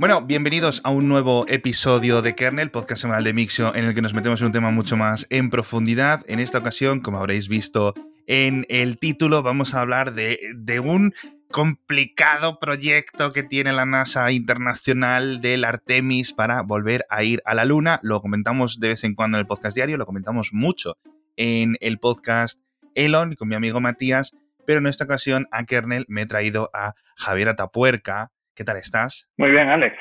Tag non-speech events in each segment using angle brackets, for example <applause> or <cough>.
Bueno, bienvenidos a un nuevo episodio de Kernel, podcast semanal de Mixio, en el que nos metemos en un tema mucho más en profundidad. En esta ocasión, como habréis visto en el título, vamos a hablar de, de un complicado proyecto que tiene la NASA internacional del Artemis para volver a ir a la Luna. Lo comentamos de vez en cuando en el podcast diario, lo comentamos mucho en el podcast Elon con mi amigo Matías, pero en esta ocasión a Kernel me he traído a Javier Atapuerca, ¿Qué tal estás? Muy bien, Alex.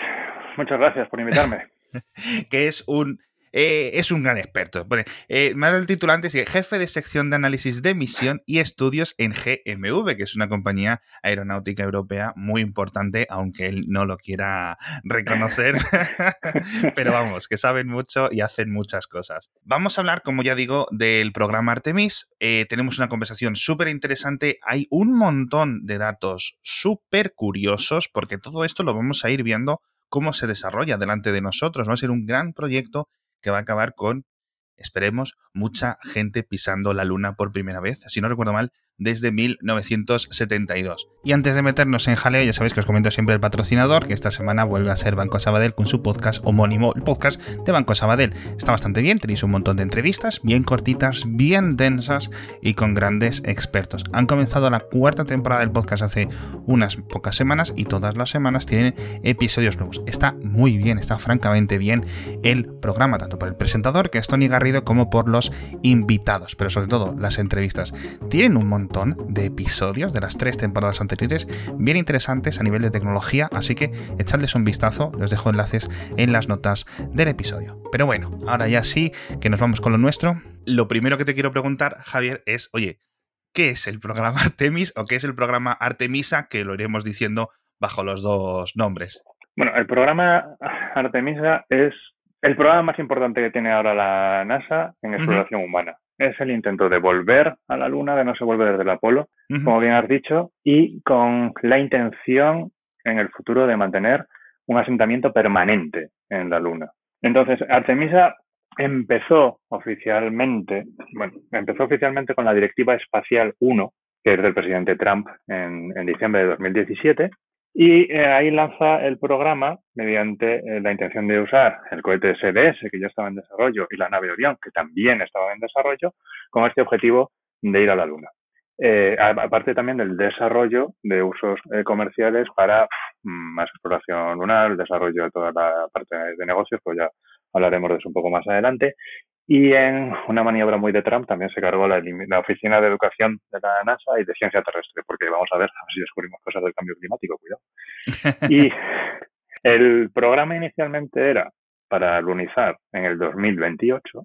Muchas gracias por invitarme. <laughs> que es un eh, es un gran experto. Bueno, eh, me ha dado el título antes, jefe de sección de análisis de misión y estudios en GMV, que es una compañía aeronáutica europea muy importante, aunque él no lo quiera reconocer. <laughs> Pero vamos, que saben mucho y hacen muchas cosas. Vamos a hablar, como ya digo, del programa Artemis. Eh, tenemos una conversación súper interesante. Hay un montón de datos súper curiosos, porque todo esto lo vamos a ir viendo cómo se desarrolla delante de nosotros. Va a ser un gran proyecto que va a acabar con, esperemos, mucha gente pisando la luna por primera vez. Si no recuerdo mal, desde 1972. Y antes de meternos en jaleo, ya sabéis que os comento siempre el patrocinador, que esta semana vuelve a ser Banco Sabadell con su podcast homónimo, el podcast de Banco Sabadell. Está bastante bien, tenéis un montón de entrevistas, bien cortitas, bien densas y con grandes expertos. Han comenzado la cuarta temporada del podcast hace unas pocas semanas y todas las semanas tienen episodios nuevos. Está muy bien, está francamente bien el programa, tanto por el presentador, que es Tony Garrido, como por los invitados, pero sobre todo las entrevistas. Tienen un montón de episodios de las tres temporadas anteriores, bien interesantes a nivel de tecnología, así que echadles un vistazo, os dejo enlaces en las notas del episodio. Pero bueno, ahora ya sí, que nos vamos con lo nuestro. Lo primero que te quiero preguntar, Javier, es, oye, ¿qué es el programa Artemis o qué es el programa Artemisa? Que lo iremos diciendo bajo los dos nombres. Bueno, el programa Artemisa es el programa más importante que tiene ahora la NASA en exploración humana es el intento de volver a la Luna, de no se vuelve desde el Apolo, como bien has dicho, y con la intención en el futuro de mantener un asentamiento permanente en la Luna. Entonces, Artemisa empezó oficialmente, bueno, empezó oficialmente con la Directiva Espacial 1, que es del presidente Trump en, en diciembre de 2017, y eh, ahí lanza el programa mediante eh, la intención de usar el cohete SDS, que ya estaba en desarrollo, y la nave Orión, que también estaba en desarrollo, con este objetivo de ir a la Luna. Eh, aparte también del desarrollo de usos comerciales para mm, más exploración lunar, el desarrollo de toda la parte de negocios, pues ya hablaremos de eso un poco más adelante, y en una maniobra muy de Trump también se cargó la, Oficina de Educación de la NASA y de Ciencia Terrestre, porque vamos a ver, <laughs> a ver si descubrimos cosas del cambio climático, cuidado. <laughs> Y el programa inicialmente era para lunizar en el 2028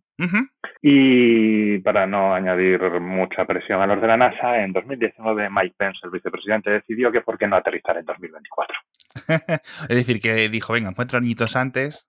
y para no añadir mucha presión a los de la NASA, en 2019 Mike Pence, el vicepresidente, decidió que por qué no aterrizar en 2024. <laughs> es decir, que dijo, venga, cuatro añitos antes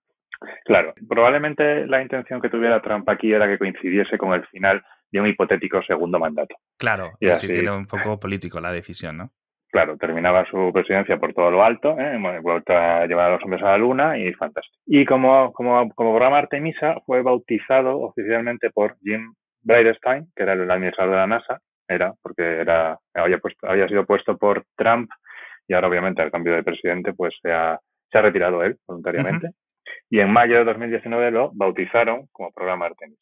Claro, probablemente la intención que tuviera Trump aquí era que coincidiese con el final de un hipotético segundo mandato. Claro, y así, era un poco político la decisión, ¿no? Claro, terminaba su presidencia por todo lo alto, ¿eh? vuelta a llevar a los hombres a la luna y fantástico. Y como, como, como programa Artemisa fue bautizado oficialmente por Jim Bridenstine, que era el administrador de la NASA, era porque era había, puesto, había sido puesto por Trump y ahora obviamente al cambio de presidente pues se ha, se ha retirado él voluntariamente y en mayo de 2019 lo bautizaron como programa Artemis.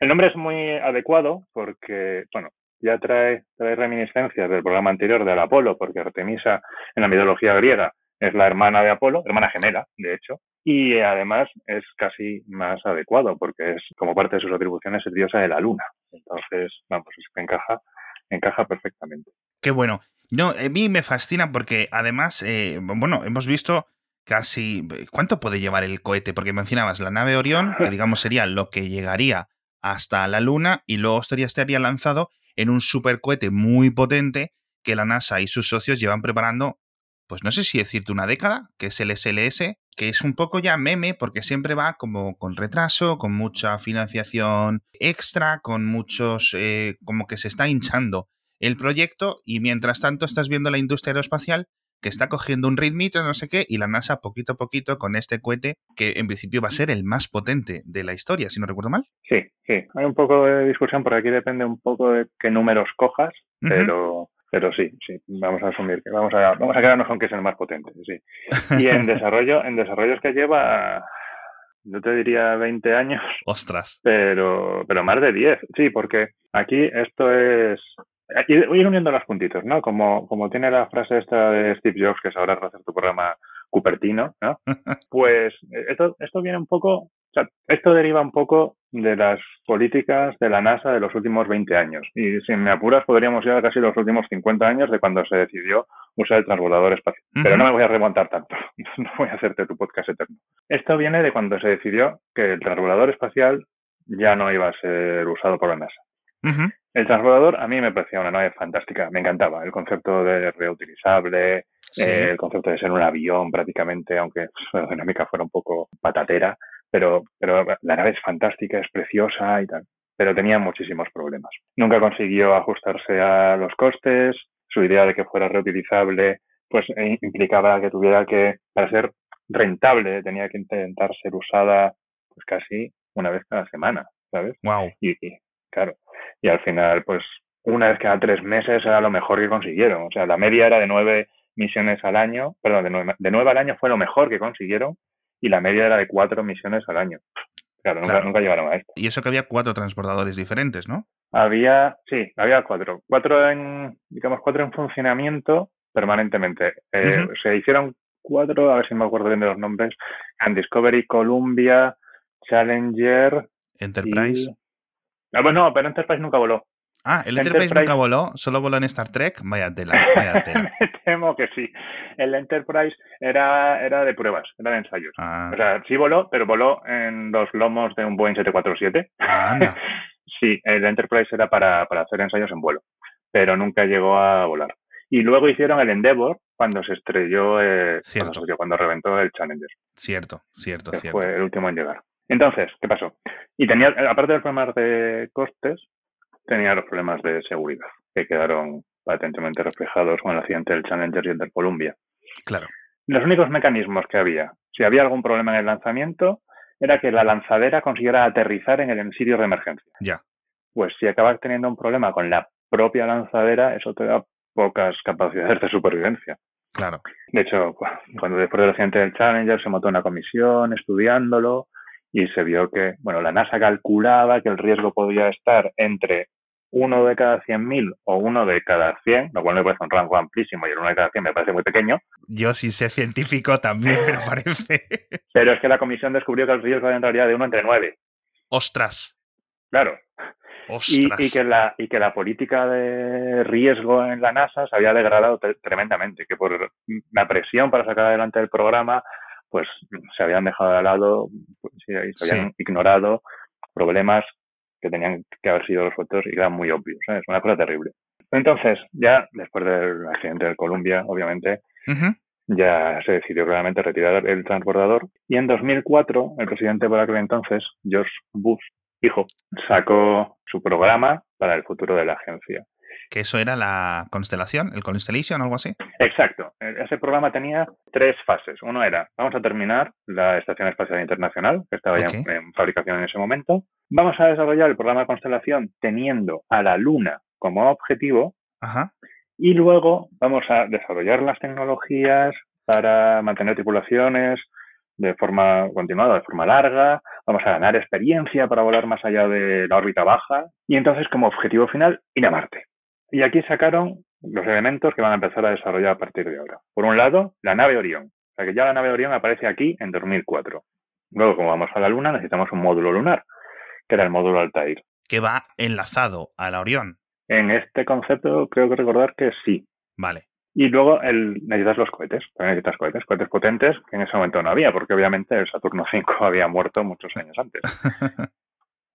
El nombre es muy adecuado porque, bueno, ya trae, trae reminiscencias del programa anterior del Apolo, porque Artemisa en la mitología griega es la hermana de Apolo, hermana gemela, de hecho, y además es casi más adecuado porque es como parte de sus atribuciones es diosa de la luna. Entonces, vamos, es que encaja, encaja perfectamente. Qué bueno. No, a mí me fascina porque además, eh, bueno, hemos visto casi... ¿Cuánto puede llevar el cohete? Porque mencionabas la nave Orión, que <laughs> digamos sería lo que llegaría hasta la Luna y luego estaría, estaría lanzado en un supercohete muy potente que la NASA y sus socios llevan preparando, pues no sé si decirte una década, que es el SLS, que es un poco ya meme porque siempre va como con retraso, con mucha financiación extra, con muchos, eh, como que se está hinchando el proyecto y mientras tanto estás viendo la industria aeroespacial que está cogiendo un ritmito, no sé qué, y la NASA poquito a poquito con este cohete que en principio va a ser el más potente de la historia, si no recuerdo mal. Sí, sí. Hay un poco de discusión porque aquí depende un poco de qué números cojas, pero pero sí, sí, vamos a asumir que vamos a, vamos a quedarnos con que es el más potente, sí. Y en <laughs> desarrollo, en desarrollo es que lleva, yo te diría 20 años. Ostras. Pero, pero más de 10, sí, porque aquí esto es, ir uniendo los puntitos, ¿no? Como, como tiene la frase esta de Steve Jobs que sabrás hacer tu programa Cupertino, ¿no? <laughs> Pues eh, esto, esto viene un poco, o sea, esto deriva un poco de las políticas de la NASA de los últimos 20 años. Y si me apuras, podríamos ir a casi los últimos 50 años de cuando se decidió usar el transbordador espacial. Pero no me voy a remontar tanto. <laughs> No voy a hacerte tu podcast eterno. Esto viene de cuando se decidió que el transbordador espacial ya no iba a ser usado por la NASA. El transbordador a mí me parecía una nave fantástica, me encantaba. El concepto de reutilizable, eh, el concepto de ser un avión prácticamente, aunque su aerodinámica fuera un poco patatera, pero, pero la nave es fantástica, es preciosa y tal. Pero tenía muchísimos problemas. Nunca consiguió ajustarse a los costes, su idea de que fuera reutilizable pues eh, implicaba que tuviera que, para ser rentable, tenía que intentar ser usada pues casi una vez cada semana, ¿sabes? Wow. Y, y claro, y al final, pues una vez cada tres meses era lo mejor que consiguieron. O sea, la media era de nueve misiones al año, perdón, de nueve, de nueve al año fue lo mejor que consiguieron y la media era de cuatro misiones al año. Claro, nunca, nunca llegaron a esto. Y eso que había cuatro transportadores diferentes, ¿no? Había, sí, había cuatro. Cuatro en, digamos, cuatro en funcionamiento permanentemente. Eh, Se hicieron cuatro, a ver si me acuerdo bien de los nombres, en Discovery, Columbia, Challenger. Enterprise. Ah, pues no, pero Enterprise nunca voló. Ah, el Enterprise, nunca voló, solo voló en Star Trek. Vaya tela, <laughs> vaya tela. Me temo que sí. El Enterprise era, era de pruebas, era de ensayos. Ah. O sea, sí voló, pero voló en los lomos de un Boeing 747. Ah, anda. <laughs> sí, el Enterprise era para, para hacer ensayos en vuelo, pero nunca llegó a volar. Y luego hicieron el Endeavour cuando se estrelló, eh, Cierto. cuando, se- cuando reventó el Challenger, Cierto, cierto, que cierto. fue el último en llegar. Entonces, ¿qué pasó? Y tenía, aparte de los problemas de costes, tenía los problemas de seguridad, que quedaron patentemente reflejados con el accidente del Challenger y el del Columbia. Claro. Los únicos mecanismos que había, si había algún problema en el lanzamiento, era que la lanzadera consiguiera aterrizar en el sitio de emergencia. Ya. Pues si acabas teniendo un problema con la propia lanzadera, eso te da pocas capacidades de supervivencia. Claro. De hecho, cuando después del accidente del Challenger se montó una comisión estudiándolo y se vio que, bueno, la NASA calculaba que el riesgo podía estar entre uno de cada 100.000 o uno de cada 100, lo cual me parece un rango amplísimo y el uno de cada 100 me parece muy pequeño, Yo sin ser científico también me lo parece. <laughs> pero es que la comisión descubrió que el riesgo era en realidad de uno entre nueve. Ostras. Claro, y, Ostras. y que la y que la política de riesgo en la NASA se había degradado tre- tremendamente que por la presión para sacar adelante el programa pues se habían dejado de lado y se habían ignorado problemas que tenían que haber sido resueltos y eran muy obvios ¿sabes? una cosa terrible entonces ya después del accidente del Columbia obviamente ya se decidió claramente retirar el transbordador y en 2004 el presidente por aquel entonces, George Bush, hijo, sacó su programa para el futuro de la agencia. Que eso era la constelación, el Constellation o algo así. Exacto, e- ese programa tenía tres fases. Uno era, vamos a terminar la Estación Espacial Internacional, que estaba ya en, en fabricación en ese momento. Vamos a desarrollar el programa de constelación teniendo a la Luna como objetivo Ajá. Y luego vamos a desarrollar las tecnologías para mantener tripulaciones de forma continuada, de forma larga. Vamos a ganar experiencia para volar más allá de la órbita baja. Y entonces, como objetivo final, ir a Marte. Y aquí sacaron los elementos que van a empezar a desarrollar a partir de ahora. Por un lado, la nave Orión. O sea que ya la nave Orión aparece aquí en 2004. Luego, como vamos a la Luna, necesitamos un módulo lunar, que era el módulo Altair. Que va enlazado a la Orión. En este concepto, creo que recordar que sí, Vale. Y luego el, necesitas los cohetes, también necesitas cohetes, cohetes potentes que en ese momento no había, porque obviamente el Saturno <laughs> V había muerto muchos años antes. <laughs>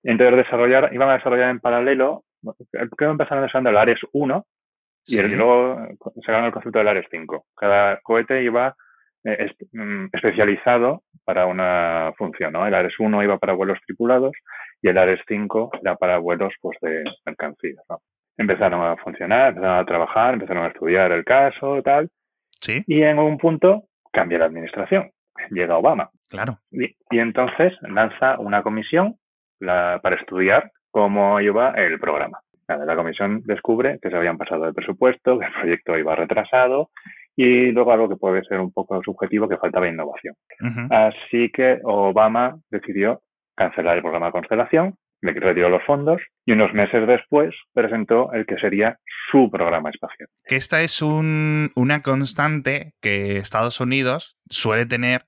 Entonces desarrollar, iban a desarrollar en paralelo, creo que empezaron desarrollando el Ares 1 y, Sí. el- y luego sacaron el concepto del Ares 5. Cada cohete iba eh, es- mm, especializado para una función, ¿no? El Ares 1 iba para vuelos tripulados y el Ares 5 era para vuelos pues de mercancías, ¿no? Empezaron a funcionar, empezaron a trabajar, empezaron a estudiar el caso, tal, Sí, y en un punto cambia la administración. Llega Obama. claro. Y, y entonces lanza una comisión la- para estudiar cómo iba el programa. la comisión descubre que se habían pasado de presupuesto, que el proyecto iba retrasado y luego algo que puede ser un poco subjetivo, que faltaba innovación. Así que Obama decidió cancelar el programa constelación, le retiró los fondos y unos meses después presentó el que sería su programa espacial. Que esta es una constante que Estados Unidos suele tener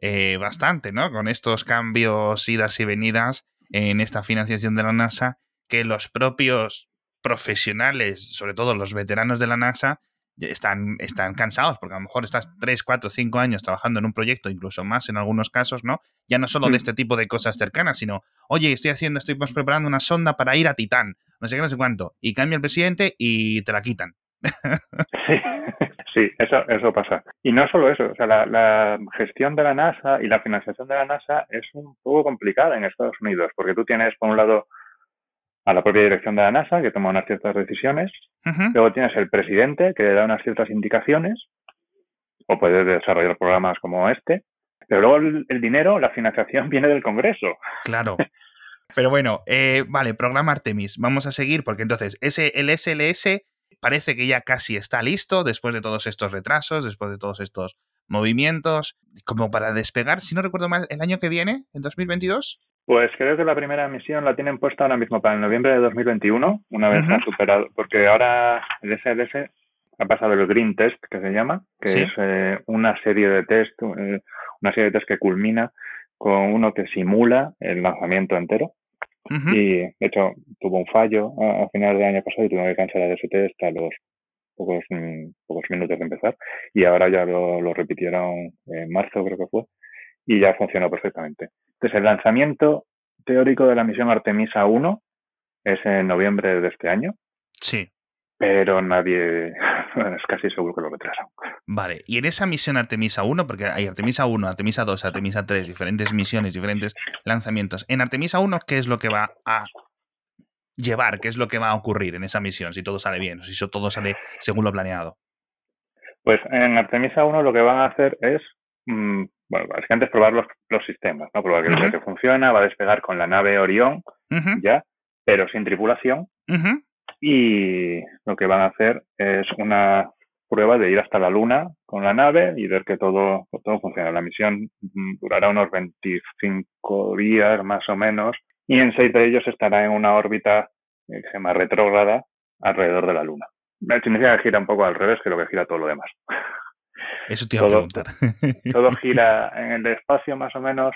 eh, bastante, ¿no? Con estos cambios, idas y venidas en esta financiación de la NASA, que los propios profesionales, sobre todo los veteranos de la NASA, están, están cansados, porque a lo mejor estás 3, 4, 5 años trabajando en un proyecto, incluso más en algunos casos, ¿no? Ya no solo de mm. este tipo de cosas cercanas, sino, oye, estoy haciendo, estoy preparando una sonda para ir a Titán, no sé qué, no sé cuánto, y cambia el presidente y te la quitan. Sí, sí eso, eso pasa. Y no solo eso, o sea, la, la gestión de la NASA y la financiación de la NASA es un poco complicada en Estados Unidos, porque tú tienes, por un lado, a la propia dirección de la NASA, que toma unas ciertas decisiones. Luego tienes el presidente, que le da unas ciertas indicaciones, o puede desarrollar programas como este. Pero luego el, dinero, la financiación <laughs> viene del Congreso. Claro. <laughs> Pero bueno, eh, vale, programa Artemis. Vamos a seguir porque entonces ese, el SLS parece que ya casi está listo después de todos estos retrasos, después de todos estos movimientos, como para despegar, si no recuerdo mal, el año que viene, en 2022. Pues creo que la primera misión la tienen puesta ahora mismo para el noviembre de 2021, una vez ha superado, porque ahora el SLS ha pasado el Green Test, que se llama, que es eh, una serie de test, eh, una serie de test que culmina con uno que simula el lanzamiento entero. Y de hecho tuvo un fallo a, finales del año pasado y tuvo que cancelar ese test a los pocos, mm, pocos minutos de empezar. Y ahora ya lo, lo repitieron en marzo, creo que fue, y ya funcionó perfectamente. Entonces, el lanzamiento teórico de la misión Artemisa 1 es en noviembre de este año. Sí. Pero nadie, <laughs> es casi seguro que lo retrasan. Vale, y en esa misión Artemisa 1, porque hay Artemisa 1, Artemisa 2, Artemisa 3, diferentes misiones, diferentes lanzamientos. En Artemisa 1, ¿qué es lo que va a llevar? ¿Qué es lo que va a ocurrir en esa misión? Si todo sale bien, o si todo sale según lo planeado. Pues en Artemisa 1 lo que van a hacer es mm, bueno, básicamente es probar los, los sistemas, ¿no? Probar que, que funciona, va a despegar con la nave Orión, ya, pero sin tripulación. Y lo que van a hacer es una prueba de ir hasta la Luna con la nave y ver que todo, todo funciona. La misión mm, durará unos 25 días más o menos y en seis de ellos estará en una órbita eh, que se llama retrógrada alrededor de la Luna. Significa que gira un poco al revés que lo que gira todo lo demás. <laughs> Eso te iba todo, a preguntar. <laughs> todo gira en el espacio más o menos.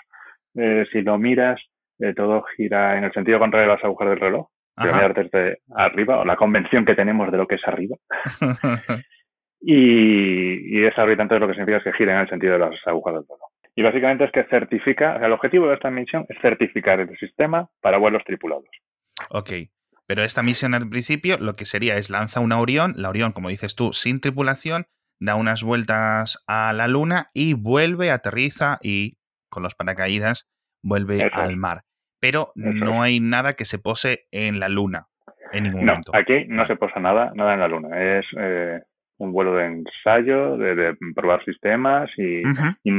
Eh, si lo miras, eh, todo gira en el sentido contrario a las agujas del reloj. Mirar desde arriba, o la convención que tenemos de lo que es arriba. <laughs> y, y esa entonces lo que significa es que gira en el sentido de las agujas del reloj. Y básicamente es que certifica, o sea, el objetivo de esta misión es certificar el sistema para vuelos tripulados. Ok. Pero esta misión al principio lo que sería es lanza una Orión, la Orión, como dices tú, sin tripulación, da unas vueltas a la luna y vuelve, aterriza y con los paracaídas vuelve al mar. Pero no hay nada que se pose en la luna en ningún no, momento. Aquí no se posa nada, nada en la luna. Es eh, un vuelo de ensayo, de, probar sistemas y,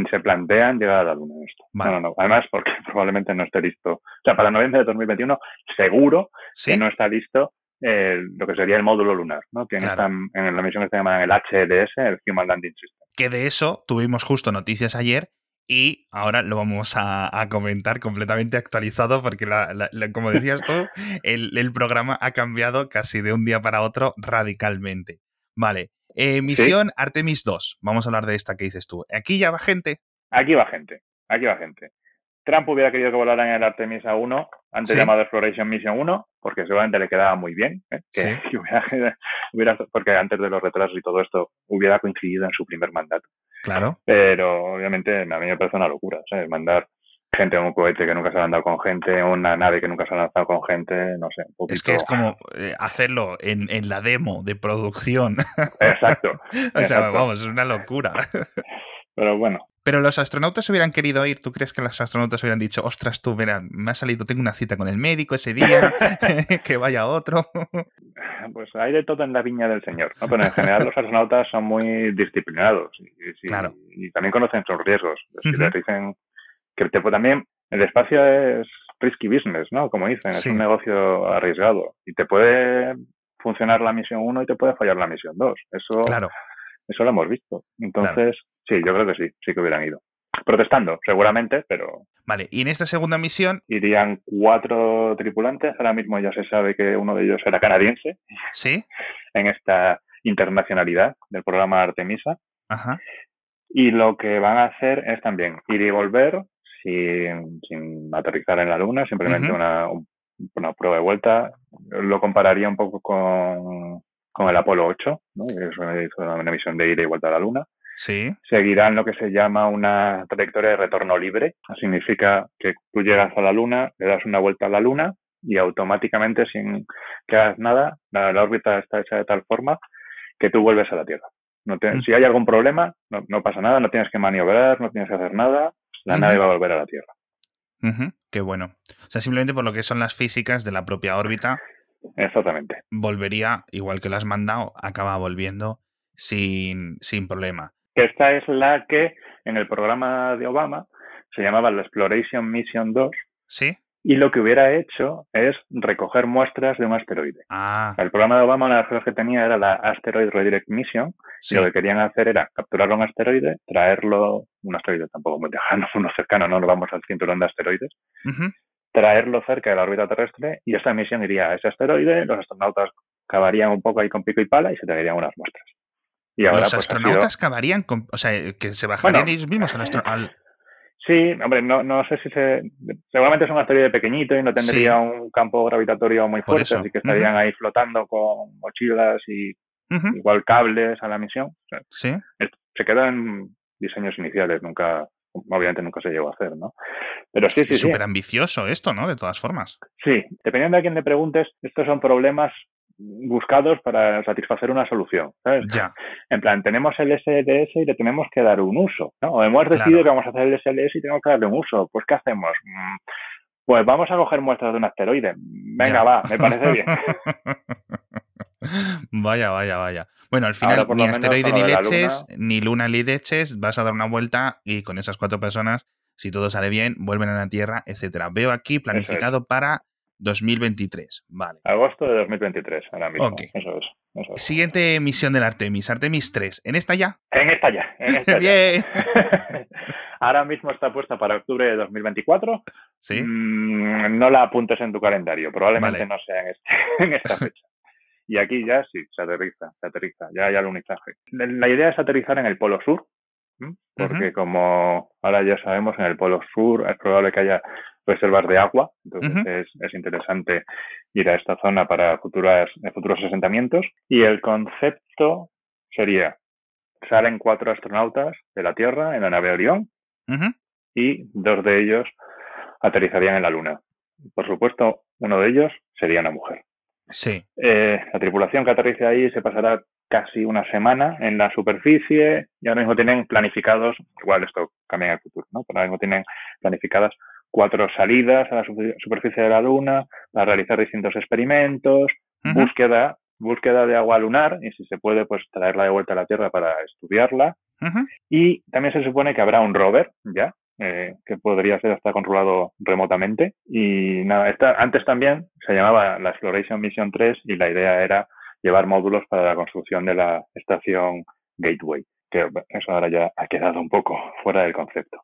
se plantean llegar a la luna. Esto. No, no, no. Además, porque <laughs> probablemente no esté listo. O sea, para noviembre de 2021, seguro que no está listo lo que sería el módulo lunar, ¿no? que en, en la misión que se llama el HLS, el Human Landing System. Que de eso tuvimos justo noticias ayer y ahora lo vamos a, comentar completamente actualizado porque, como decías tú, <laughs> el, programa ha cambiado casi de un día para otro radicalmente. Vale, eh, misión Artemis 2. Vamos a hablar de esta que dices tú. ¿Aquí ya va gente? Aquí va gente, aquí va gente. Trump hubiera querido que volaran en el Artemisa 1, antes llamado Exploration Mission 1, porque seguramente le quedaba muy bien, ¿eh? que, <laughs> hubiera, porque antes de los retrasos y todo esto hubiera coincidido en su primer mandato. Claro. Pero obviamente a mí me parece una locura, ¿sabes? Mandar gente en un cohete que nunca se ha andado con gente, una nave que nunca se ha lanzado con gente, no sé. Un Es que es como eh, hacerlo en, en, la demo de producción. Exacto. <laughs> o sea, vamos, es una locura. Pero bueno, pero los astronautas hubieran querido ir, ¿tú crees que los astronautas hubieran dicho, ostras, tú, mira, me ha salido, tengo una cita con el médico ese día, <laughs> <laughs> que vaya otro? <laughs> pues hay de todo en la viña del Señor, ¿no? Pero en general los astronautas son muy disciplinados y, claro. y también conocen sus riesgos. Si les dicen que te, también el espacio es risky business, ¿no? Como dicen, es un negocio arriesgado y te puede funcionar la misión 1 y te puede fallar la misión 2. Eso, claro. eso lo hemos visto. Entonces, sí, yo creo que sí, sí que hubieran ido. Protestando, seguramente, pero... Vale, y en esta segunda misión... Irían cuatro tripulantes, ahora mismo ya se sabe que uno de ellos era canadiense. Sí. En esta internacionalidad del programa Artemisa. Ajá. Y lo que van a hacer es también ir y volver sin, sin aterrizar en la Luna, simplemente una, una prueba de vuelta. Lo compararía un poco con, con el Apolo 8, ¿no? que es una, misión de ida y vuelta a la Luna. Sí. Seguirán lo que se llama una trayectoria de retorno libre. significa que tú llegas a la Luna, le das una vuelta a la Luna y automáticamente, sin que hagas nada, la, órbita está hecha de tal forma que tú vuelves a la Tierra. No mm. Si hay algún problema, no, no, pasa nada, no tienes que maniobrar, no tienes que hacer nada, la nave va a volver a la Tierra. Qué bueno. O sea, simplemente por lo que son las físicas de la propia órbita. Exactamente. Volvería, igual que lo has mandado, acaba volviendo sin, sin problema. Esta es la que en el programa de Obama se llamaba la Exploration Mission 2. Sí y lo que hubiera hecho es recoger muestras de un asteroide. Ah. El programa de Obama, una de las cosas que tenía era la Asteroid Redirect Mission, y lo que querían hacer era capturar un asteroide, traerlo, un asteroide tampoco muy lejano, <laughs> uno cercano, no nos vamos al cinturón de asteroides, traerlo cerca de la órbita terrestre, y esta misión iría a ese asteroide, los astronautas cavarían un poco ahí con pico y pala y se traerían unas muestras. Y ahora, los pues, astronautas cavarían, con, o sea, que se bajarían ellos mismos al, al, Sí, hombre, no, no sé si se. Seguramente es un asteroide pequeñito y no tendría un campo gravitatorio muy fuerte, así que estarían ahí flotando con mochilas y igual cables a la misión. sí. Se quedan diseños iniciales, nunca. Obviamente nunca se llegó a hacer, ¿no? Pero sí, sí, es súper ambicioso esto, ¿no? De todas formas. Sí, dependiendo de a quién le preguntes, estos son problemas buscados para satisfacer una solución. ¿sabes? Ya. En plan, tenemos el SLS y le tenemos que dar un uso. ¿no? O hemos decidido que vamos a hacer el SLS y tenemos que darle un uso. Pues, ¿qué hacemos? Mm, pues vamos a coger muestras de un asteroide. Venga, va, me parece bien. <laughs> vaya, vaya, vaya. Bueno, al final ni asteroide ni leches, ni luna ni leches, vas a dar una vuelta y con esas cuatro personas, si todo sale bien, vuelven a la Tierra, etcétera. Veo aquí planificado para 2023, vale. Agosto de 2023, ahora mismo. Eso, es, Siguiente misión del Artemis, Artemis 3. ¿En esta ya? En esta ya. En <laughs> esta Bien. <laughs> ahora mismo está puesta para octubre de 2024. Sí. Mm, no la apuntes en tu calendario, probablemente no sea en, este, <laughs> en esta fecha. Y aquí ya sí, se aterriza, se aterriza, ya hay alunizaje. La idea es aterrizar en el Polo Sur, porque como ahora ya sabemos, en el Polo Sur es probable que haya reservas de agua, entonces es, interesante ir a esta zona para futuras, futuros asentamientos. Y el concepto sería, salen cuatro astronautas de la Tierra en la nave Orión y dos de ellos aterrizarían en la Luna. Por supuesto, uno de ellos sería una mujer. Sí. Eh, la tripulación que aterrice ahí se pasará casi una semana en la superficie y ahora mismo tienen planificados, igual esto cambia en el futuro, ¿no? Pero ahora mismo tienen planificadas cuatro salidas a la superficie de la Luna para realizar distintos experimentos, búsqueda, búsqueda de agua lunar y si se puede, pues traerla de vuelta a la Tierra para estudiarla. Y también se supone que habrá un rover, ya, eh, que podría ser hasta controlado remotamente. Y nada, esta, antes también se llamaba la Exploration Mission 3 y la idea era llevar módulos para la construcción de la estación Gateway, que eso ahora ya ha quedado un poco fuera del concepto.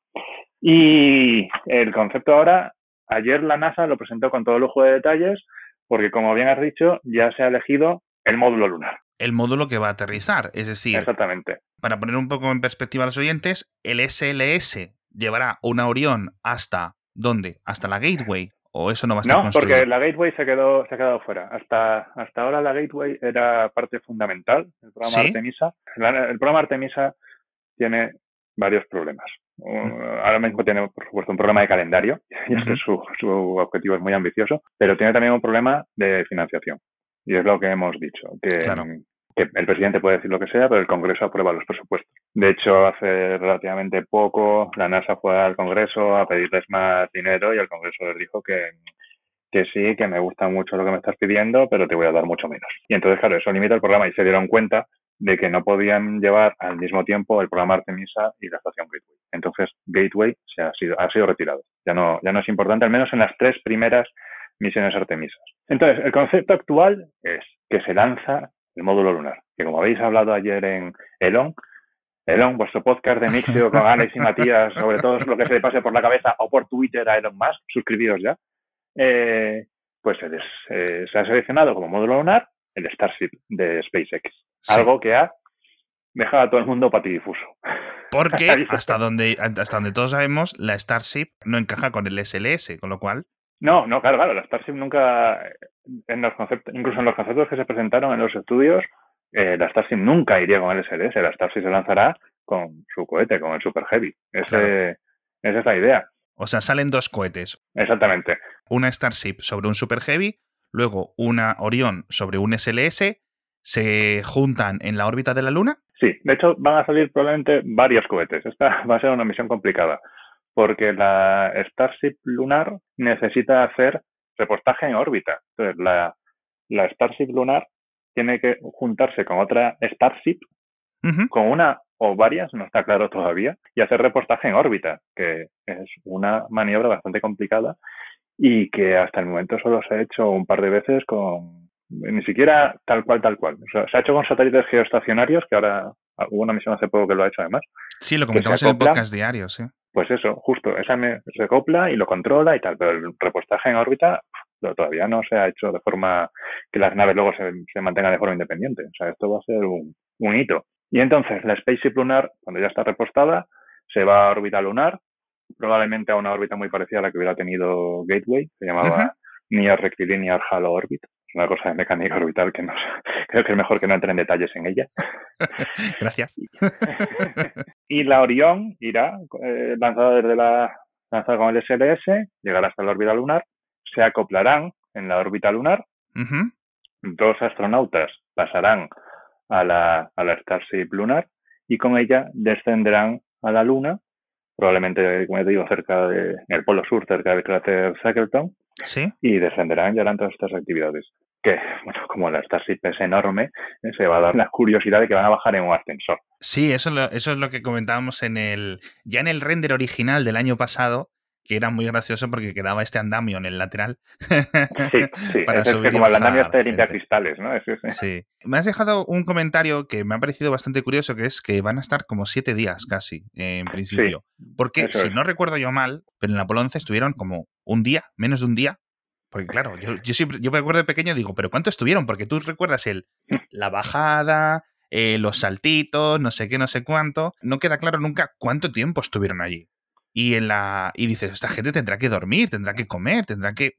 Y el concepto ahora, ayer la NASA lo presentó con todo lujo de detalles, porque como bien has dicho, ya se ha elegido el módulo lunar. El módulo que va a aterrizar, es decir, Exactamente. para poner un poco en perspectiva a los oyentes, el SLS llevará una Orión hasta ¿dónde? Hasta la Gateway. ¿O eso no va a estar No, porque la Gateway se quedó, se ha quedado fuera. Hasta, hasta ahora la Gateway era parte fundamental del programa Artemisa. el programa Artemisa tiene varios problemas. Ahora mismo tiene, por supuesto, un problema de calendario, <laughs> y es que su, su objetivo es muy ambicioso, pero tiene también un problema de financiación. Y es lo que hemos dicho, que, que el presidente puede decir lo que sea, pero el Congreso aprueba los presupuestos. De hecho, hace relativamente poco la NASA fue al Congreso a pedirles más dinero y el Congreso les dijo que, que sí, que me gusta mucho lo que me estás pidiendo, pero te voy a dar mucho menos. Y entonces, claro, eso limita el programa y se dieron cuenta de que no podían llevar al mismo tiempo el programa Artemisa y la estación Gateway. Entonces, Gateway se ha sido, ha sido retirado. Ya no, ya no es importante, al menos en las tres primeras misiones Artemisas. Entonces, el concepto actual es que se lanza el módulo lunar, que como habéis hablado ayer en Elon, Elon, vuestro podcast de Mixio <laughs> con Alex y Matías sobre todo lo que se le pase por la cabeza o por Twitter a Elon Musk, suscribidos ya, eh, pues se, se ha seleccionado como módulo lunar el Starship de SpaceX. Algo que ha dejado a todo el mundo patidifuso. Porque <laughs> hasta donde, hasta donde todos sabemos, la Starship no encaja con el SLS, con lo cual. No, no, claro, claro, la Starship nunca, en los conceptos, incluso en los conceptos que se presentaron en los estudios, eh, la Starship nunca iría con el SLS, la Starship se lanzará con su cohete, con el Super Heavy. Ese, Esa es la idea. O sea, salen dos cohetes. Exactamente. Una Starship sobre un Super Heavy, luego una Orión sobre un SLS, se juntan en la órbita de la Luna. Sí, de hecho van a salir probablemente varios cohetes. Esta <laughs> va a ser una misión complicada porque la Starship lunar necesita hacer repostaje en órbita. Entonces, la, la Starship lunar tiene que juntarse con otra Starship, con una o varias, no está claro todavía, y hacer repostaje en órbita, que es una maniobra bastante complicada y que hasta el momento solo se ha hecho un par de veces con, ni siquiera tal cual, tal cual. se ha hecho con satélites geoestacionarios, que ahora hubo una misión hace poco que lo ha hecho además. Sí, lo comentamos en el podcast diario, sí. Pues eso, justo, esa se acopla y lo controla y tal, pero el repostaje en órbita todavía no se ha hecho de forma que las naves luego se, se mantengan de forma independiente. O sea, esto va a ser un, un hito. Y entonces la Spaceship lunar, cuando ya está repostada, se va a órbita lunar, probablemente a una órbita muy parecida a la que hubiera tenido Gateway, se llamaba Near Rectilinear Halo Orbit. Una cosa de mecánica orbital que no <laughs> creo que es mejor que no entre en detalles en ella. <laughs> Gracias. <laughs> y la Orión irá eh, lanzada desde la lanzada con el SLS, llegará hasta la órbita lunar, se acoplarán en la órbita lunar, dos astronautas pasarán a la, a la Starship lunar y con ella descenderán a la Luna, probablemente, como te digo, cerca de, en el polo sur, cerca del cráter Shackleton, ¿Sí? y descenderán y harán todas estas actividades. Que, bueno, como la Starship es enorme, eh, se va a dar la curiosidad de que van a bajar en un ascensor. Sí, eso es lo, eso es lo que comentábamos en el. Ya en el render original del año pasado, que era muy gracioso porque quedaba este andamio en el lateral. Sí, sí, <laughs> para es subir como el andamio este de limpia cristales, ¿no? Sí. Me has dejado un comentario que me ha parecido bastante curioso, que es que van a estar como siete días casi, en principio. porque, si no recuerdo yo mal, pero en la Apolo 11 estuvieron como un día, menos de un día. Porque claro, yo, yo siempre, yo me acuerdo de pequeño digo, pero ¿cuánto estuvieron? Porque tú recuerdas el, la bajada, eh, los saltitos, no sé qué, no sé cuánto. No queda claro nunca cuánto tiempo estuvieron allí y en la y dices esta gente tendrá que dormir tendrá que comer tendrá que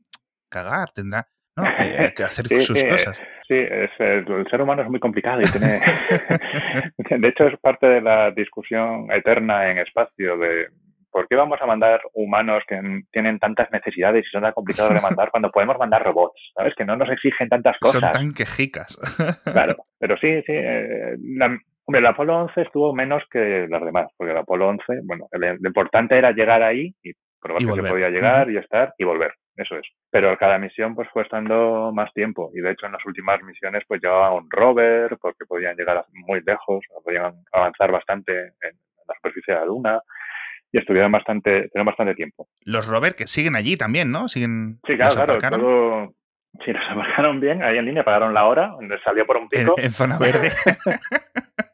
cagar tendrá ¿no? Eh, que <laughs> hacer sus cosas sí es, el, ser humano es muy complicado y tiene <laughs> <laughs> de hecho es parte de la discusión eterna en espacio de ¿por qué vamos a mandar humanos que tienen tantas necesidades y son tan complicados de mandar cuando podemos mandar robots? ¿Sabes? Que no nos exigen tantas cosas. Son tan quejicas. <laughs> Claro, pero sí, sí. Eh, la, Hombre, el Apolo 11 estuvo menos que las demás, porque el Apolo 11, bueno, lo importante era llegar ahí y probar que se podía llegar y estar y volver, eso es. Pero cada misión pues fue estando más tiempo y de hecho en las últimas misiones pues llevaba un rover porque podían llegar muy lejos, podían avanzar bastante en la superficie de la Luna y estuvieron bastante, tuvieron bastante tiempo. Los rovers que siguen allí también, ¿no? Siguen. Sí, claro, claro. Todo, sí, <laughs> los aparcaron bien, ahí en línea, pagaron la hora, salió por un pico. en zona verde. <laughs>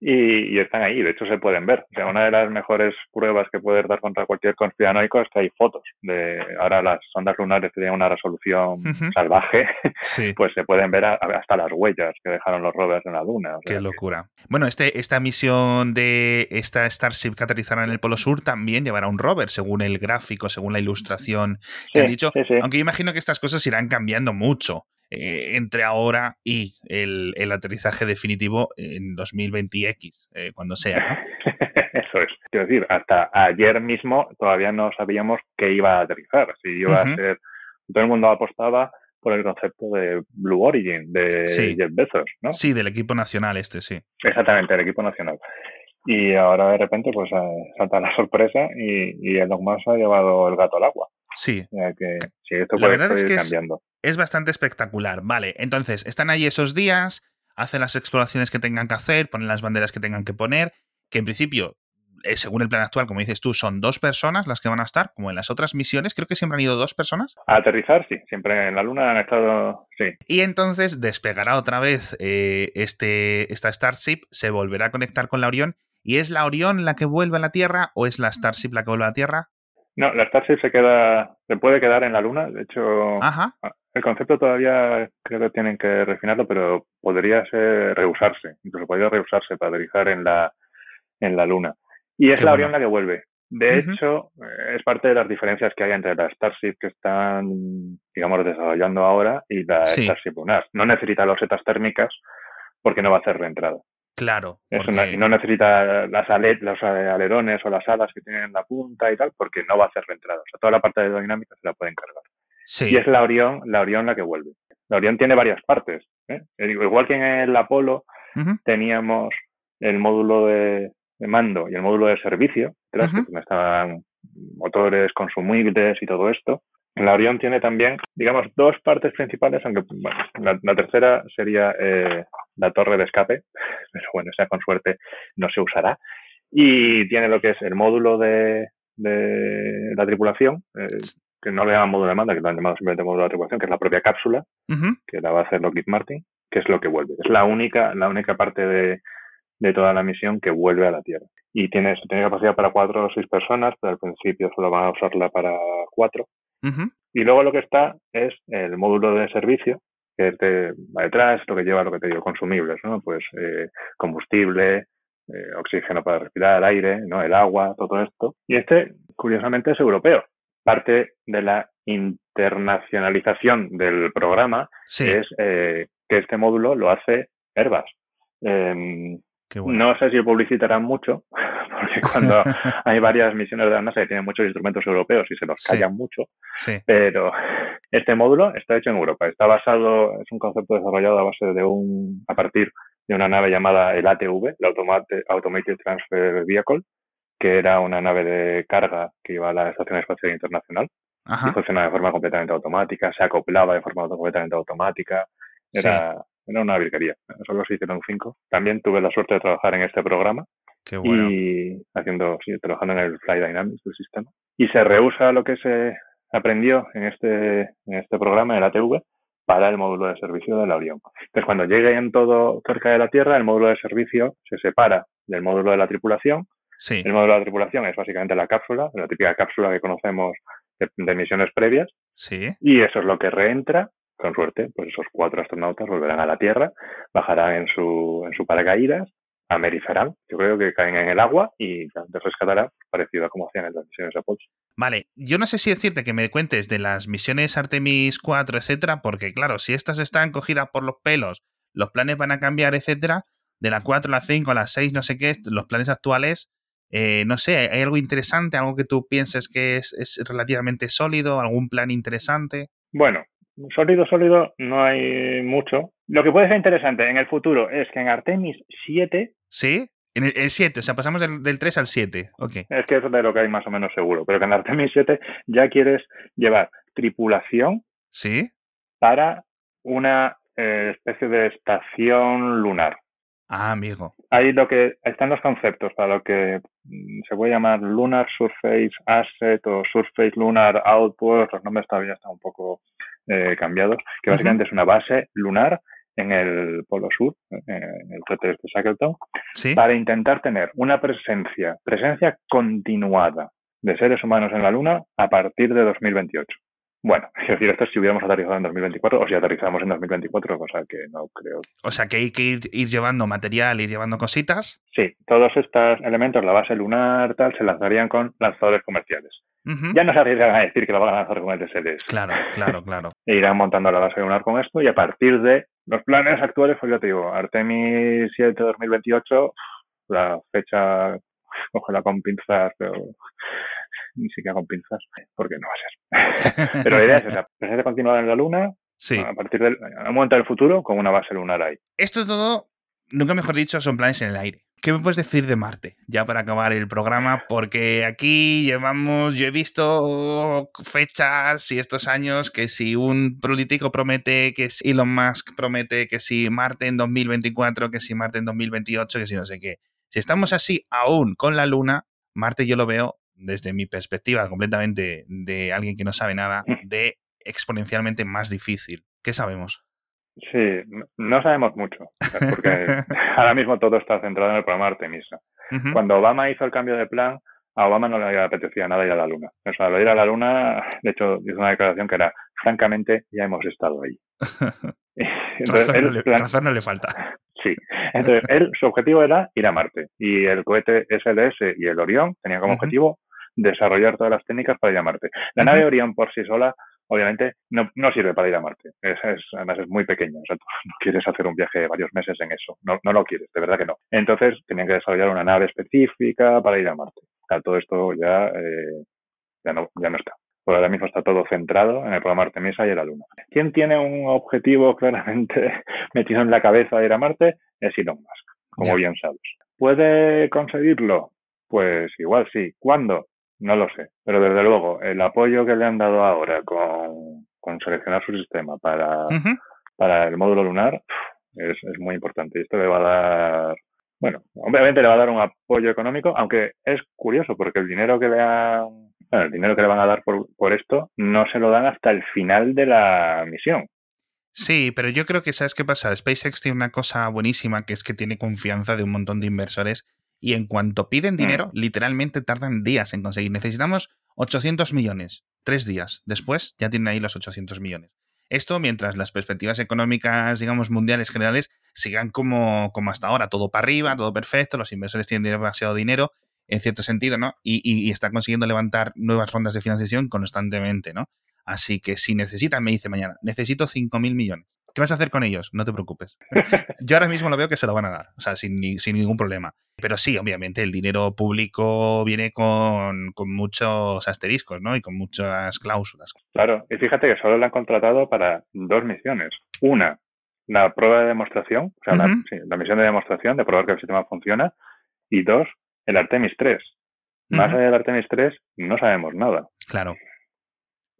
y, están ahí, de hecho se pueden ver. O sea, una de las mejores pruebas que puedes dar contra cualquier conspiranoico es que hay fotos de ahora las sondas lunares tienen una resolución salvaje, <laughs> pues se pueden ver hasta las huellas que dejaron los rovers en la luna. Qué locura. Bueno, este, esta misión de esta Starship que aterrizará en el Polo Sur también llevará un rover, según el gráfico, según la ilustración que han dicho. Aunque yo imagino que estas cosas irán cambiando mucho. Eh, entre ahora y el, aterrizaje definitivo en 2020X, eh, cuando sea. <laughs> Eso es. Quiero decir, hasta ayer mismo todavía no sabíamos qué iba a aterrizar. Si iba a ser. Todo el mundo apostaba por el concepto de Blue Origin, de Jeff Bezos, ¿no? Sí, del equipo nacional este, sí. Exactamente, el equipo nacional. Y ahora de repente pues eh, salta la sorpresa y, y Elon Musk ha llevado el gato al agua. Sí. que, sí esto puede la verdad es que cambiando. Es, bastante espectacular. Vale, entonces, están ahí esos días, hacen las exploraciones que tengan que hacer, ponen las banderas que tengan que poner, que en principio eh, según el plan actual, como dices tú, son dos personas las que van a estar, como en las otras misiones. Creo que siempre han ido dos personas. A aterrizar, sí. Siempre en la Luna han estado, sí. Y entonces despegará otra vez eh, este, esta Starship, se volverá a conectar con la Orión. ¿Y es la Orión la que vuelve a la Tierra o es la Starship la que vuelve a la Tierra? No, la Starship se queda, se puede quedar en la Luna. De hecho, el concepto todavía creo que tienen que refinarlo, pero podría ser rehusarse. Incluso podría rehusarse para aterrizar en la, en la Luna. Y es la Orión la que vuelve. De hecho, eh, es parte de las diferencias que hay entre la Starship que están, digamos, desarrollando ahora y la Starship lunar. No necesita losetas térmicas porque no va a hacer reentrada. Claro. y no necesita las los alerones o las alas que tienen en la punta y tal, porque no va a hacer reentrada. O sea, toda la parte de aerodinámica se la pueden cargar. Sí. Y es la Orión, la Orión la que vuelve. La Orión tiene varias partes. ¿eh? Igual que en el Apolo teníamos el módulo de, de mando y el módulo de servicio, donde estaban motores consumibles y todo esto. La Orión tiene también, digamos, dos partes principales, aunque bueno, la, tercera sería eh, la torre de escape, <laughs> pero bueno, esa con suerte no se usará. Y tiene lo que es el módulo de, de la tripulación, eh, que no le llaman módulo de mando, que lo han llamado simplemente módulo de tripulación, que es la propia cápsula, que la va a hacer Lockheed Martin, que es lo que vuelve. Es la única, la única parte de, de toda la misión que vuelve a la Tierra. Y tiene, tiene capacidad para cuatro o seis personas, pero al principio solo van a usarla para cuatro. Y luego lo que está es el módulo de servicio, que te va detrás, lo que lleva lo que te digo, consumibles, ¿no? Pues eh, combustible, eh, oxígeno para respirar, aire, ¿no? El agua, todo esto. Y este, curiosamente, es europeo. Parte de la internacionalización del programa es eh, que este módulo lo hace Airbus. No sé si publicitarán mucho, <laughs> porque cuando <laughs> hay varias misiones de la NASA que tienen muchos instrumentos europeos y se los callan mucho, pero este módulo está hecho en Europa. Está basado, es un concepto desarrollado a base de un, a partir de una nave llamada el ATV, el Automated Transfer Vehicle, que era una nave de carga que iba a la Estación Espacial Internacional. Y funcionaba de forma completamente automática, se acoplaba de forma completamente automática. Era, era una virguería. Solo se hicieron cinco. También tuve la suerte de trabajar en este programa. Qué bueno. Y haciendo, sí, trabajando en el Fly Dynamics del sistema. Y se rehúsa lo que se aprendió en este, en este programa, en la ATV, para el módulo de servicio de la Orión. Entonces, cuando lleguen todo cerca de la Tierra, el módulo de servicio se separa del módulo de la tripulación. Sí. El módulo de la tripulación es básicamente la cápsula, la típica cápsula que conocemos de, de misiones previas. Sí. Y eso es lo que reentra con suerte, pues esos cuatro astronautas volverán a la Tierra, bajarán en su, en su paracaídas, amerizarán, yo creo que caen en el agua y te rescatará, parecido a como hacían en las misiones Apollo. Vale, yo no sé si decirte que me cuentes de las misiones Artemis 4, etcétera, porque claro, si estas están cogidas por los pelos, los planes van a cambiar, etcétera, de la 4 a la 5 a la 6, no sé qué, los planes actuales, eh, no sé, ¿hay algo interesante, algo que tú pienses que es, es relativamente sólido, algún plan interesante? Bueno, Sólido, sólido, no hay mucho. Lo que puede ser interesante en el futuro es que en Artemis 7. ¿Sí? En el, 7, o sea, pasamos del, 3 al 7. Okay. Es que eso es de lo que hay más o menos seguro. Pero que en Artemis 7 ya quieres llevar tripulación. ¿Sí? Para una eh, especie de estación lunar. Ah, amigo. Ahí lo que están los conceptos para lo que mm, se puede llamar Lunar Surface Asset o Surface Lunar Outpost. Los nombres todavía están un poco eh, cambiados, que básicamente es una base lunar en el polo sur, eh, en el cráter de Shackleton, para intentar tener una presencia, presencia continuada de seres humanos en la Luna a partir de 2028. Bueno, <laughs> es decir, esto es si hubiéramos aterrizado en 2024 o si aterrizamos en 2024, cosa que no creo. O sea, que hay que ir, llevando material, ir llevando cositas. Sí, todos estos elementos, la base lunar, tal, se lanzarían con lanzadores comerciales. Ya no se arriesgan a decir que lo van a lanzar con seres. Claro, claro, claro. <laughs> e irán montando la base lunar con esto y a partir de los planes actuales, pues yo te digo, Artemis 7 2028, la fecha, <laughs> cógela con pinzas, pero ni siquiera con pinzas, porque no va a ser. <laughs> Pero la idea es esa, presencia continuada en la Luna, sí. a partir del a un momento del futuro, con una base lunar ahí. Esto todo, nunca mejor dicho, son planes en el aire. ¿Qué me puedes decir de Marte? Ya para acabar el programa, porque aquí llevamos, yo he visto fechas y estos años que si un político promete, que si Elon Musk promete, que si Marte en 2024, que si Marte en 2028, que si no sé qué. Si estamos así aún con la Luna, Marte yo lo veo desde mi perspectiva completamente de alguien que no sabe nada, mm. de exponencialmente más difícil. ¿Qué sabemos? Sí, no sabemos mucho, porque <laughs> <laughs> ahora mismo todo está centrado en el programa Artemisa. Cuando Obama hizo el cambio de plan, a Obama no le apetecía nada ir a la Luna. O sea, lo de ir a la Luna, de hecho, hizo una declaración que era, francamente, ya hemos estado ahí. <laughs> Entonces, razón, no le, falta. Sí. Entonces, él, su objetivo era ir a Marte. Y el cohete SLS y el Orión tenían como objetivo desarrollar todas las técnicas para ir a Marte. La nave Orión por sí sola obviamente no, no sirve para ir a Marte. Es, además es muy pequeño. O sea, <laughs> no quieres hacer un viaje de varios meses en eso. No, no lo quieres, de verdad que no. Entonces tenían que desarrollar una nave específica para ir a Marte. Todo esto ya, eh, ya, no, ya no está. Por ahora mismo está todo centrado en el programa Artemisa y en la Luna. ¿Quién tiene un objetivo <laughs> claramente metido en la cabeza de ir a Marte? Es Elon Musk, como bien sabes. ¿Puede conseguirlo? Pues igual sí. ¿Cuándo? No lo sé, pero desde luego el apoyo que le han dado ahora con, con seleccionar su sistema para, para el módulo lunar es, es muy importante. Y esto le va a dar, bueno, obviamente le va a dar un apoyo económico, aunque es curioso porque el dinero que le han, bueno, el dinero que le van a dar por, por esto no se lo dan hasta el final de la misión. Sí, pero yo creo que sabes qué pasa. SpaceX tiene una cosa buenísima que es que tiene confianza de un montón de inversores y en cuanto piden mm. dinero, literalmente tardan días en conseguir. Necesitamos 800 millones, tres días. Después ya tienen ahí los 800 millones. Esto mientras las perspectivas económicas, digamos, mundiales generales sigan como, como hasta ahora, todo para arriba, todo perfecto, los inversores tienen demasiado dinero, en cierto sentido, ¿no? Y, y, están consiguiendo levantar nuevas rondas de financiación constantemente, ¿no? Así que si necesitan, me dice mañana, necesito 5.000 millones. ¿Qué vas a hacer con ellos? No te preocupes. <laughs> Yo ahora mismo lo veo que se lo van a dar, o sea, sin, sin ningún problema. Pero sí, obviamente, el dinero público viene con, con, muchos asteriscos, ¿no? Y con muchas cláusulas. Claro, y fíjate que solo le han contratado para dos misiones. Una, la prueba de demostración, o sea, la, la, misión de demostración de probar que el sistema funciona. Y dos, el Artemis 3. Más allá del Artemis 3, no sabemos nada. Claro.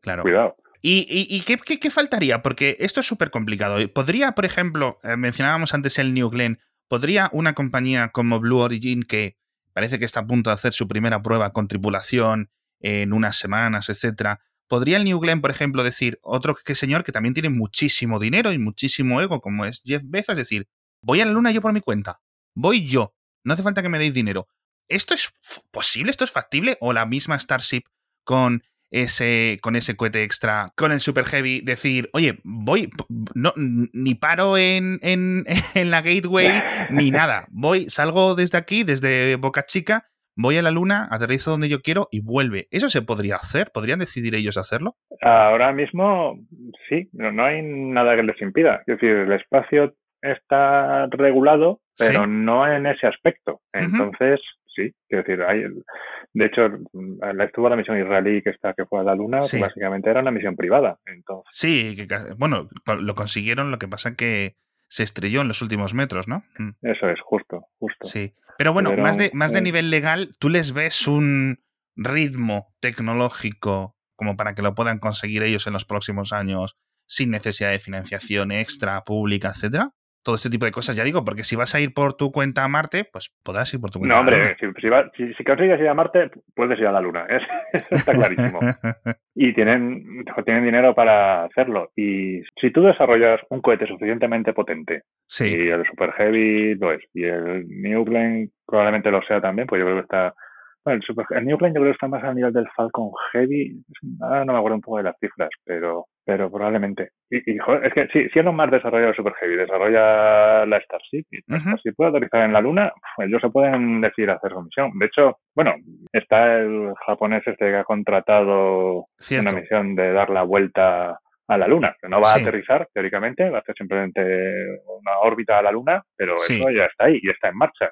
Claro. Cuidado. ¿Y, qué, faltaría? Porque esto es súper complicado. ¿Podría, por ejemplo, eh, mencionábamos antes el New Glenn, ¿podría una compañía como Blue Origin, que parece que está a punto de hacer su primera prueba con tripulación en unas semanas, etcétera, ¿podría el New Glenn, por ejemplo, decir otro que señor que también tiene muchísimo dinero y muchísimo ego, como es Jeff Bezos, decir, voy a la luna yo por mi cuenta, voy yo, no hace falta que me deis dinero. ¿Esto es posible? ¿Esto es factible? ¿O la misma Starship con ese, con ese cohete extra, con el Super Heavy, decir, oye, voy, no, ni paro en, en, <laughs> en la Gateway, ni nada. Voy, salgo desde aquí, desde Boca Chica, voy a la luna, aterrizo donde yo quiero y vuelve. ¿Eso se podría hacer? ¿Podrían decidir ellos hacerlo? Ahora mismo, sí, no, no hay nada que les impida. Es decir, el espacio está regulado, pero no en ese aspecto. Entonces, sí, quiero decir, hay, de hecho, estuvo la misión israelí que está que fue a la Luna, que básicamente era una misión privada. Entonces. Sí, que, bueno, lo consiguieron, lo que pasa que se estrelló en los últimos metros, ¿no? Mm. Eso es, justo, justo. Sí. Pero bueno, más de, más de nivel legal, ¿tú les ves un ritmo tecnológico como para que lo puedan conseguir ellos en los próximos años sin necesidad de financiación extra, pública, etcétera? Todo este tipo de cosas, ya digo, porque si vas a ir por tu cuenta a Marte, pues podrás ir por tu cuenta. No, hombre, si, si, consigues ir a Marte, puedes ir a la Luna, <laughs> eso está clarísimo. <laughs> y tienen, tienen dinero para hacerlo. Y si tú desarrollas un cohete suficientemente potente, y el Super Heavy lo es, y el New Glenn probablemente lo sea también, pues yo creo que está el, Super, el New Plane yo creo que está más a nivel del Falcon Heavy. Ahora no me acuerdo un poco de las cifras, pero pero probablemente. Y, y joder, es que si, si más desarrolla el Super Heavy, desarrolla la Starship, y si puede aterrizar en la Luna, pues ellos se pueden decidir hacer su misión. De hecho, bueno, está el japonés este que ha contratado una misión de dar la vuelta a la Luna, que no va a aterrizar teóricamente, va a hacer simplemente una órbita a la Luna, pero eso ya está ahí y está en marcha.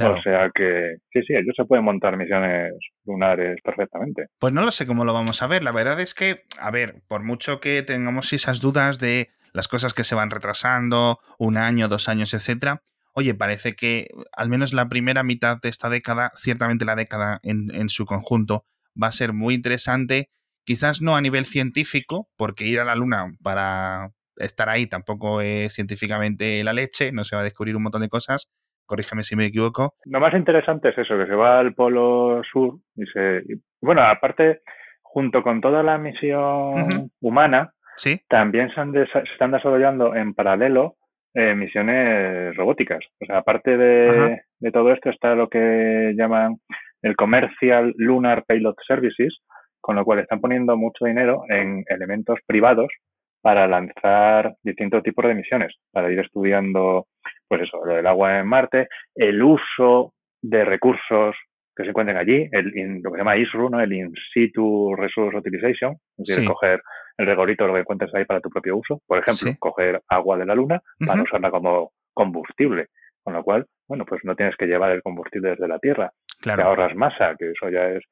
O sea que sí, sí, ellos se pueden montar misiones lunares perfectamente. Pues no lo sé cómo lo vamos a ver. La verdad es que, a ver, por mucho que tengamos esas dudas de las cosas que se van retrasando, un año, dos años, etcétera, oye, parece que al menos la primera mitad de esta década, ciertamente la década en, su conjunto, va a ser muy interesante. Quizás no a nivel científico, porque ir a la Luna para estar ahí tampoco es científicamente la leche, no se va a descubrir un montón de cosas. Corrígeme si me equivoco. Lo más interesante es eso, que se va al polo sur y se... Bueno, aparte, junto con toda la misión humana, ¿Sí? también se, están desarrollando en paralelo eh, misiones robóticas. O sea, aparte de, todo esto está lo que llaman el Commercial Lunar Payload Services, con lo cual están poniendo mucho dinero en elementos privados para lanzar distintos tipos de misiones, para ir estudiando, pues eso, lo del agua en Marte, el uso de recursos que se encuentren allí, el, lo que se llama ISRU, ¿no? el In Situ Resource Utilization, es decir, coger el regorito, lo que encuentres ahí para tu propio uso. Por ejemplo, coger agua de la luna para usarla como combustible. Con lo cual, bueno, pues no tienes que llevar el combustible desde la Tierra. Te ahorras masa, que eso ya es,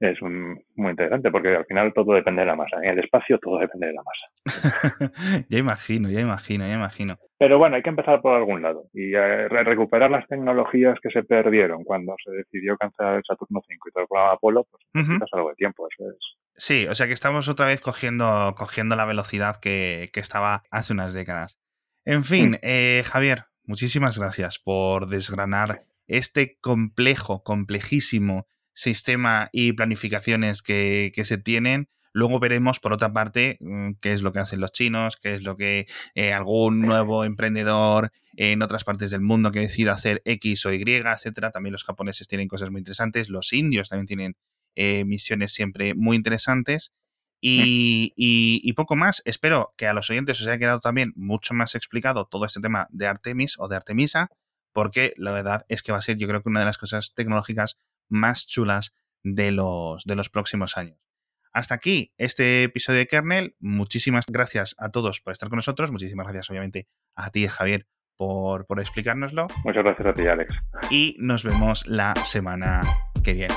es muy interesante, porque al final todo depende de la masa. En el espacio todo depende de la masa. <laughs> ya imagino, ya imagino, ya imagino. Pero bueno, hay que empezar por algún lado y eh, recuperar las tecnologías que se perdieron cuando se decidió cancelar el Saturno 5 y todo el programa Apolo, pues necesitas algo de tiempo, eso es. Sí, o sea que estamos otra vez cogiendo, cogiendo la velocidad que, estaba hace unas décadas. En fin, mm. eh, Javier, muchísimas gracias por desgranar este complejo, complejísimo sistema y planificaciones que, se tienen. Luego veremos, por otra parte, mm, qué es lo que hacen los chinos, qué es lo que eh, algún nuevo emprendedor en otras partes del mundo que decida hacer X o Y, etcétera. También los japoneses tienen cosas muy interesantes, los indios también tienen eh, misiones siempre muy interesantes. Y, y, poco más. Espero que a los oyentes os haya quedado también mucho más explicado todo este tema de Artemis o de Artemisa, porque la verdad es que va a ser, yo creo que una de las cosas tecnológicas más chulas de los, de los próximos años. Hasta aquí este episodio de Kernel. Muchísimas gracias a todos por estar con nosotros. Muchísimas gracias, obviamente, a ti, Javier, por, por explicárnoslo. Muchas gracias a ti, Alex. Y nos vemos la semana que viene.